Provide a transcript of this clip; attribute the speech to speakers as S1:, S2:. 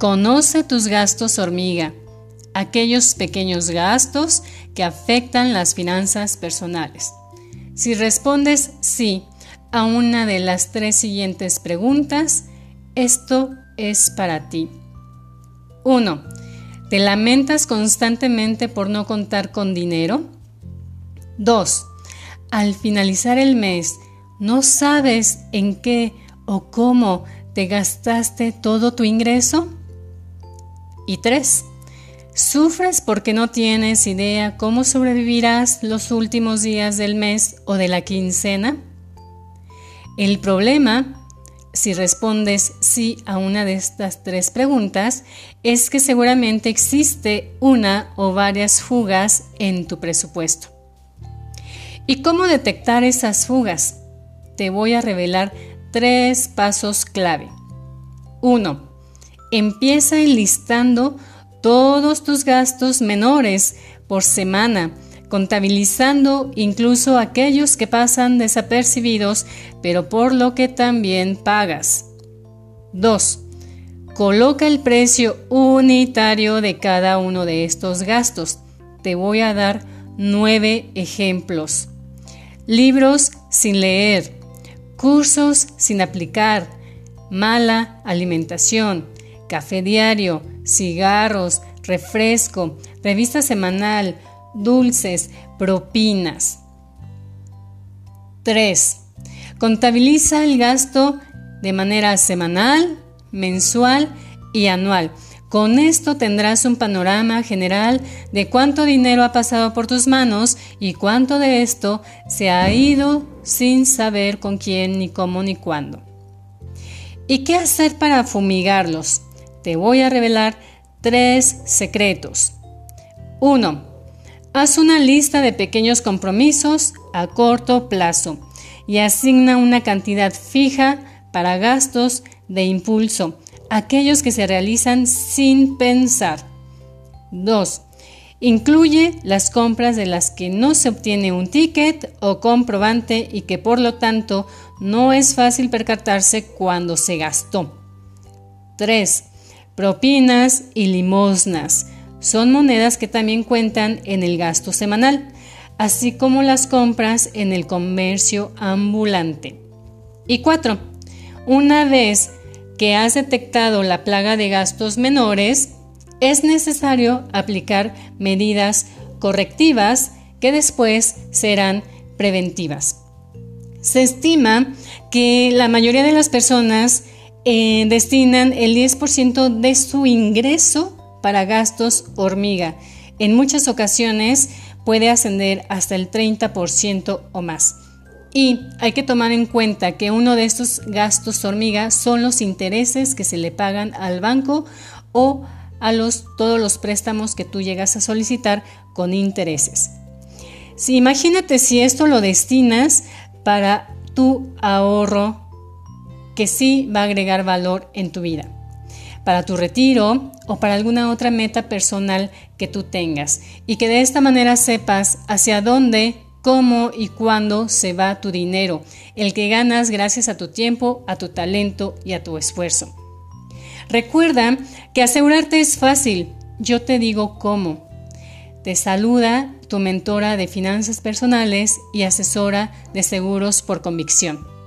S1: Conoce tus gastos hormiga, aquellos pequeños gastos que afectan las finanzas personales. Si respondes sí a una de las tres siguientes preguntas, esto es para ti. 1. ¿Te lamentas constantemente por no contar con dinero? 2. Al finalizar el mes, ¿no sabes en qué o cómo te gastaste todo tu ingreso? Y 3. ¿Sufres porque no tienes idea cómo sobrevivirás los últimos días del mes o de la quincena? El problema, si respondes sí a una de estas tres preguntas, es que seguramente existe una o varias fugas en tu presupuesto. ¿Y cómo detectar esas fugas? Te voy a revelar tres pasos clave. 1. Empieza enlistando todos tus gastos menores por semana, contabilizando incluso aquellos que pasan desapercibidos, pero por lo que también pagas. 2. Coloca el precio unitario de cada uno de estos gastos. Te voy a dar nueve ejemplos. Libros sin leer, cursos sin aplicar, mala alimentación, café diario, cigarros, refresco, revista semanal, dulces, propinas. 3. Contabiliza el gasto de manera semanal, mensual y anual. Con esto tendrás un panorama general de cuánto dinero ha pasado por tus manos y cuánto de esto se ha ido sin saber con quién, ni cómo, ni cuándo. ¿Y qué hacer para fumigarlos? Te voy a revelar tres secretos. 1. Haz una lista de pequeños compromisos a corto plazo y asigna una cantidad fija para gastos de impulso, aquellos que se realizan sin pensar. 2. Incluye las compras de las que no se obtiene un ticket o comprobante y que por lo tanto no es fácil percatarse cuando se gastó. 3 propinas y limosnas. Son monedas que también cuentan en el gasto semanal, así como las compras en el comercio ambulante. Y 4. Una vez que has detectado la plaga de gastos menores, es necesario aplicar medidas correctivas que después serán preventivas. Se estima que la mayoría de las personas eh, destinan el 10% de su ingreso para gastos hormiga. En muchas ocasiones puede ascender hasta el 30% o más. Y hay que tomar en cuenta que uno de estos gastos hormiga son los intereses que se le pagan al banco o a todos los préstamos que tú llegas a solicitar con intereses. Si imagínate si esto lo destinas para tu ahorro que sí va a agregar valor en tu vida, para tu retiro o para alguna otra meta personal que tú tengas y que de esta manera sepas hacia dónde, cómo y cuándo se va tu dinero, el que ganas gracias a tu tiempo, a tu talento y a tu esfuerzo. Recuerda que asegurarte es fácil, yo te digo cómo. Te saluda tu mentora de finanzas personales y asesora de seguros por convicción.